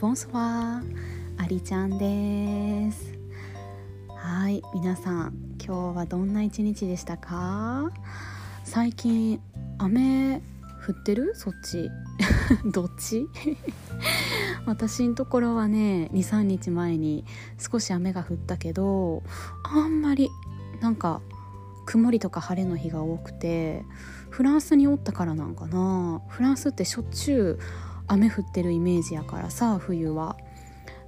ボンソワーありちゃんです。はい皆さん今日はどんな一日でしたか？最近雨降ってる？そっち。どっち？私のところはね23日前に少し雨が降ったけどあんまりなんか曇りとか晴れの日が多くてフランスにおったからなんかな。フランスってしょっちゅう雨降ってるイメージやからさ冬は。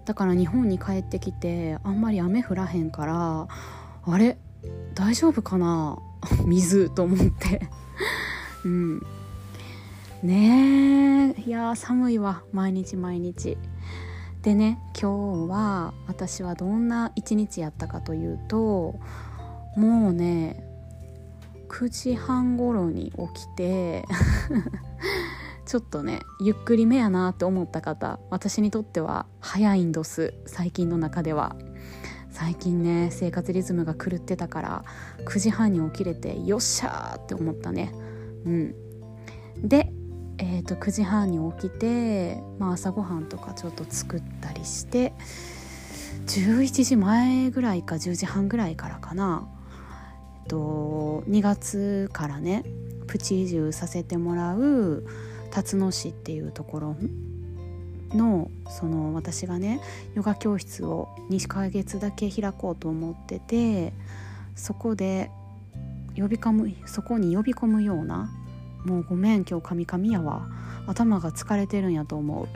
だから日本に帰ってきてあんまり雨降らへんからあれ大丈夫かな 水と思って。うん。ねえいや寒いわ。毎日毎日。でね今日は私はどんな一日やったかというともうね9時半頃に起きて ちょっとねゆっくりめやなって思った方私にとっては早いんどす最近の中では。最近ね生活リズムが狂ってたから9時半に起きれてよっしゃーって思ったね。うん。でえーと、9時半に起きて、まあ、朝ごはんとかちょっと作ったりして11時前ぐらいか10時半ぐらいからかな、えっと、2月からねプチ移住させてもらう辰野市っていうところのその私がねヨガ教室を2ヶ月だけ開こうと思っててそこで呼び込むそこに呼び込むようなもうごめん今日カミカミやわ。頭が疲れてるんやと思う。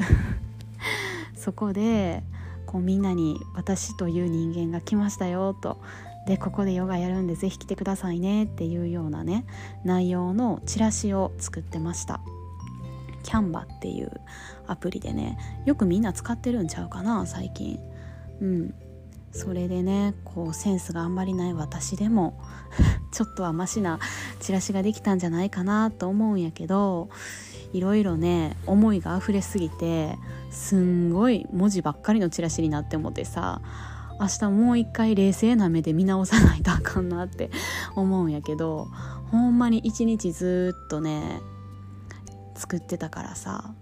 そこでこうみんなに私という人間が来ましたよと。でここでヨガやるんで是非来てくださいねっていうようなね内容のチラシを作ってました。キャンバっていうアプリでねよくみんな使ってるんちゃうかな最近。うん。それでねこうセンスがあんまりない私でも ちょっとはマシなチラシができたんじゃないかなと思うんやけどいろいろね思いが溢れすぎてすんごい文字ばっかりのチラシになってもてさ明日もう一回冷静な目で見直さないとあかんなって思うんやけどほんまに一日ずっとね作ってたからさ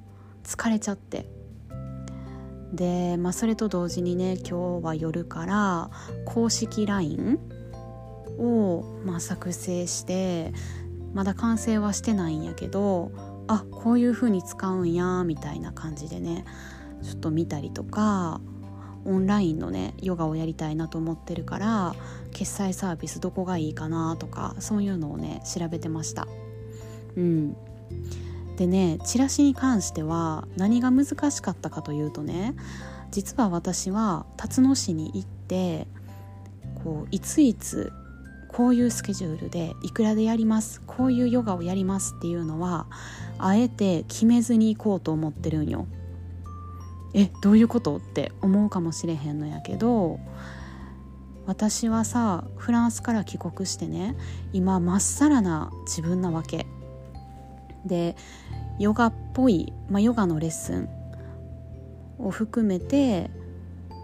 疲れちゃって。で、まあ、それと同時にね今日は夜から公式 LINE を、まあ、作成してまだ完成はしてないんやけどあこういう風に使うんやみたいな感じでねちょっと見たりとかオンラインのねヨガをやりたいなと思ってるから決済サービスどこがいいかなとかそういうのをね調べてました。うん。でねチラシに関しては何が難しかったかというとね実は私は辰野市に行ってこういついつこういうスケジュールでいくらでやりますこういうヨガをやりますっていうのはあえて決めずに行こうと思ってるんよ。えどういうことって思うかもしれへんのやけど私はさフランスから帰国してね今まっさらな自分なわけでヨガっぽい、まあ、ヨガのレッスンを含めて、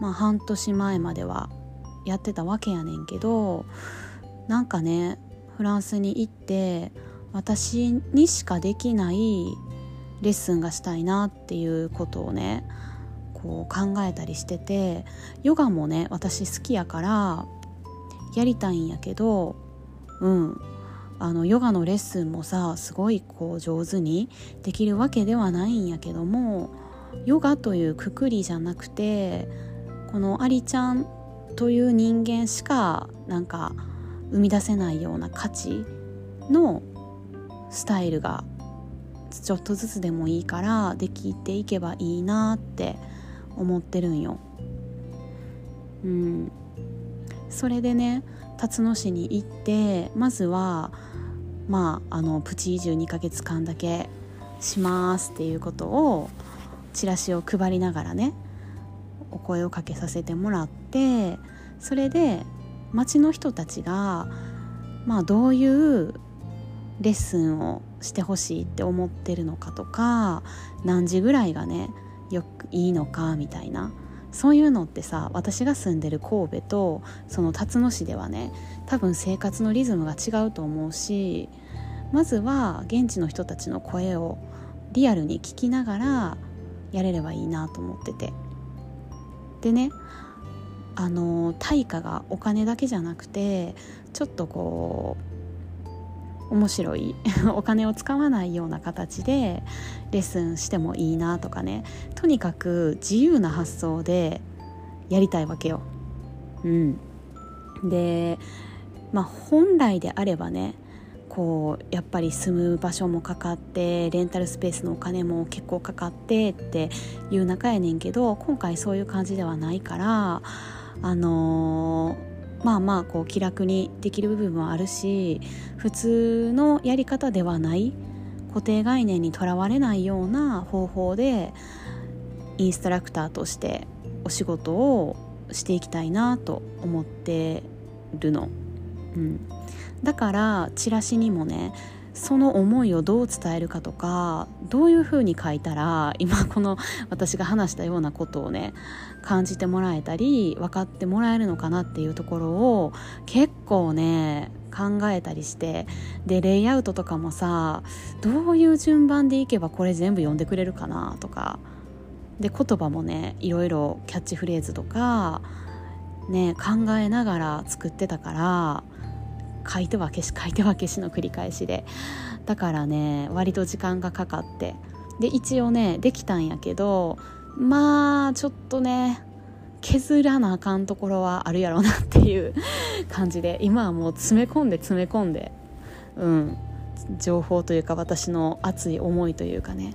まあ、半年前まではやってたわけやねんけどなんかねフランスに行って私にしかできないレッスンがしたいなっていうことをねこう考えたりしててヨガもね私好きやからやりたいんやけどうん。あのヨガのレッスンもさすごいこう上手にできるわけではないんやけどもヨガというくくりじゃなくてこのアリちゃんという人間しかなんか生み出せないような価値のスタイルがちょっとずつでもいいからできていけばいいなって思ってるんよ。うん、それでね辰野市に行ってまずはまああのプチ移住2ヶ月間だけしますっていうことをチラシを配りながらねお声をかけさせてもらってそれで町の人たちがまあどういうレッスンをしてほしいって思ってるのかとか何時ぐらいがねよくいいのかみたいなそういうのってさ私が住んでる神戸とその辰野市ではね多分生活のリズムが違うと思うしまずは現地の人たちの声をリアルに聞きながらやれればいいなと思ってて。でねあの対価がお金だけじゃなくてちょっとこう面白い お金を使わないような形でレッスンしてもいいなとかねとにかく自由な発想でやりたいわけよ。うん、でまあ本来であればねこうやっぱり住む場所もかかってレンタルスペースのお金も結構かかってっていう中やねんけど今回そういう感じではないからあのー、まあまあこう気楽にできる部分もあるし普通のやり方ではない固定概念にとらわれないような方法でインストラクターとしてお仕事をしていきたいなと思ってるの。うん、だからチラシにもねその思いをどう伝えるかとかどういうふうに書いたら今この私が話したようなことをね感じてもらえたり分かってもらえるのかなっていうところを結構ね考えたりしてでレイアウトとかもさどういう順番でいけばこれ全部読んでくれるかなとかで言葉もねいろいろキャッチフレーズとかね考えながら作ってたから書いては消し書いては消しの繰り返しで。だからね割と時間がかかって。で一応ねできたんやけどまあちょっとね削らなあかんところはあるやろうなっていう 感じで。今はもう詰め込んで詰め込んでうん。情報というか私の熱い思いというかね、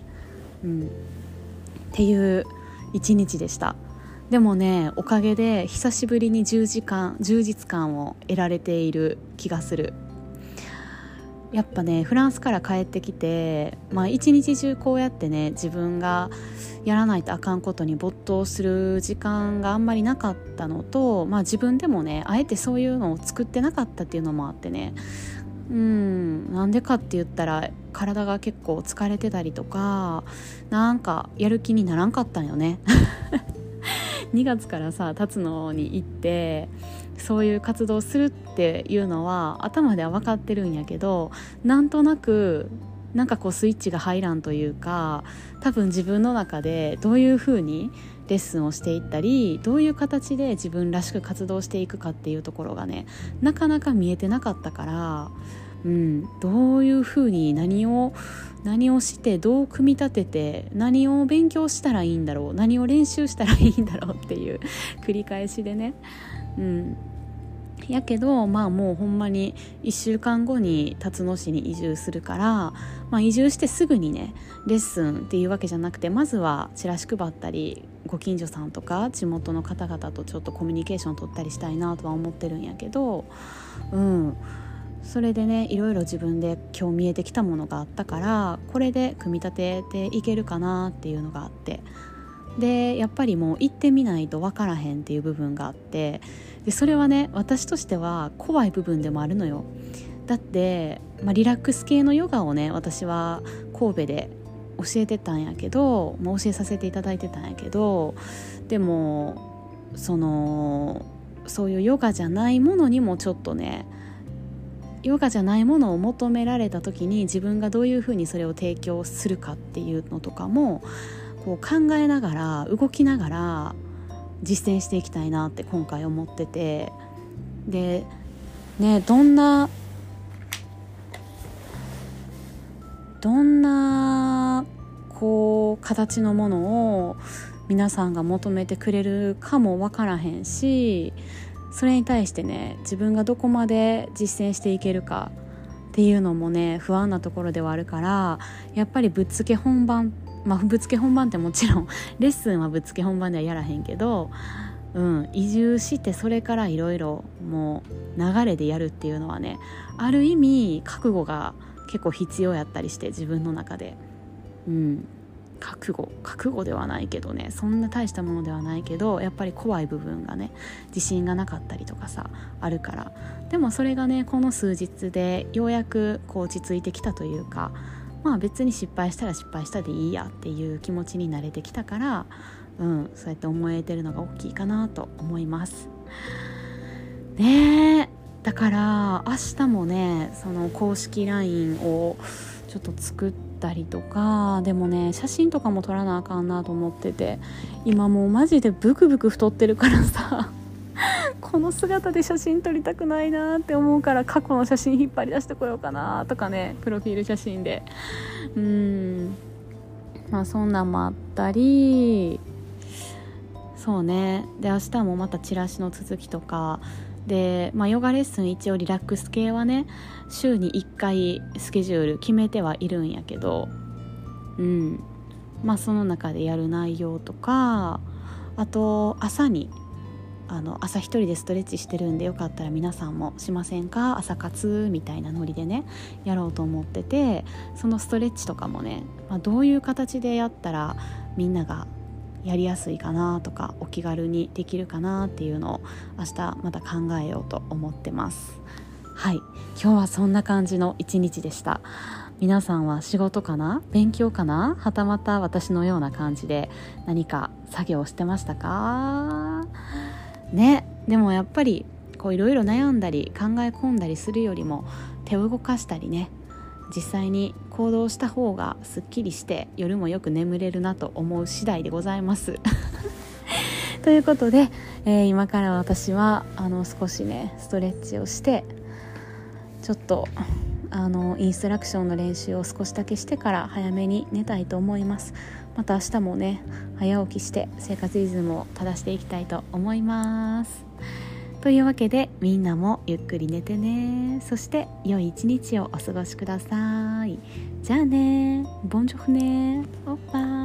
うん、っていう一日でした。でもねおかげで久しぶりに10時間充実感を得られている気がする。やっぱねフランスから帰ってきて、まあ、一日中こうやってね自分がやらないとあかんことに没頭する時間があんまりなかったのと、まあ、自分でもねあえてそういうのを作ってなかったっていうのもあってね。うんなんでかって言ったら体が結構疲れてたりとかなんかやる気にならんかったんよね。2月からさ立つのに行ってそういう活動するっていうのは頭では分かってるんやけどなんとなくなんかこうスイッチが入らんというか多分自分の中でどういうふうにレッスンをしていったりどういう形で自分らしく活動していくかっていうところがねなかなか見えてなかったから、うん、どういうふうに何を何をしてどう組み立てて何を勉強したらいいんだろう何を練習したらいいんだろうっていう繰り返しでね、うん、やけどまあもうほんまに1週間後に辰野市に移住するから、まあ、移住してすぐにねレッスンっていうわけじゃなくてまずはチラシ配ったりご近所さんとか地元の方々とちょっとコミュニケーション取ったりしたいなとは思ってるんやけどうん。それでねいろいろ自分で今日見えてきたものがあったからこれで組み立てていけるかなっていうのがあって。でやっぱりもう行ってみないと分からへんっていう部分があって。でそれはね私としては怖い部分でもあるのよ。だって、まあ、リラックス系のヨガをね私は神戸で教えてたんやけど、まあ、教えさせていただいてたんやけどでもそのそういうヨガじゃないものにもちょっとねヨガじゃないものを求められた時に自分がどういうふうにそれを提供するかっていうのとかもこう考えながら動きながら実践していきたいなって今回思ってて。でねどんなどんなこう形のものを皆さんが求めてくれるかも分からへんしそれに対してね自分がどこまで実践していけるかっていうのもね不安なところではあるからやっぱりぶっつけ本番まあぶっつけ本番ってもちろん レッスンはぶっつけ本番ではやらへんけど、うん、移住してそれからいろいろもう流れでやるっていうのはねある意味覚悟が結構必要やったりして自分の中で。うん覚悟。覚悟ではないけどね。そんな大したものではないけどやっぱり怖い部分がね自信がなかったりとかさあるから。でもそれがねこの数日でようやくこう落ち着いてきたというかまあ別に失敗したら失敗したでいいやっていう気持ちに慣れてきたからうんそうやって思えてるのが大きいかなと思います。ねえ。だから明日もねその公式 LINE をちょっと作ってたりとかでもね写真とかも撮らなあかんなと思ってて今もうマジでブクブク太ってるからさ この姿で写真撮りたくないなって思うから過去の写真引っ張り出してこようかなとかねプロフィール写真で。うん。まあそんなんもあったりそうね。で明日もまたチラシの続きとか。で、まあ、ヨガレッスン一応リラックス系はね週に1回スケジュール決めてはいるんやけど。うん。まあその中でやる内容とかあと朝にあの朝一人でストレッチしてるんでよかったら皆さんもしませんか？朝活みたいなノリでねやろうと思っててそのストレッチとかもね、まあ、どういう形でやったらみんながやりやすいかなとかお気軽にできるかなっていうのを明日また考えようと思ってます。はい。今日はそんな感じの一日でした。皆さんは仕事かな？勉強かな？はたまた私のような感じで何か作業してましたか？ね。でもやっぱりこういろいろ悩んだり考え込んだりするよりも手を動かしたりね。実際に行動した方がすっきりして夜もよく眠れるなと思う次第でございます。ということで、えー、今から私はあの少しねストレッチをしてちょっとあのインストラクションの練習を少しだけしてから早めに寝たいと思います。また明日もね早起きして生活リズムを正していきたいと思います。というわけでみんなもゆっくり寝てね。そして良い一日をお過ごしください。じゃあね。ボンジョフね。おっぱい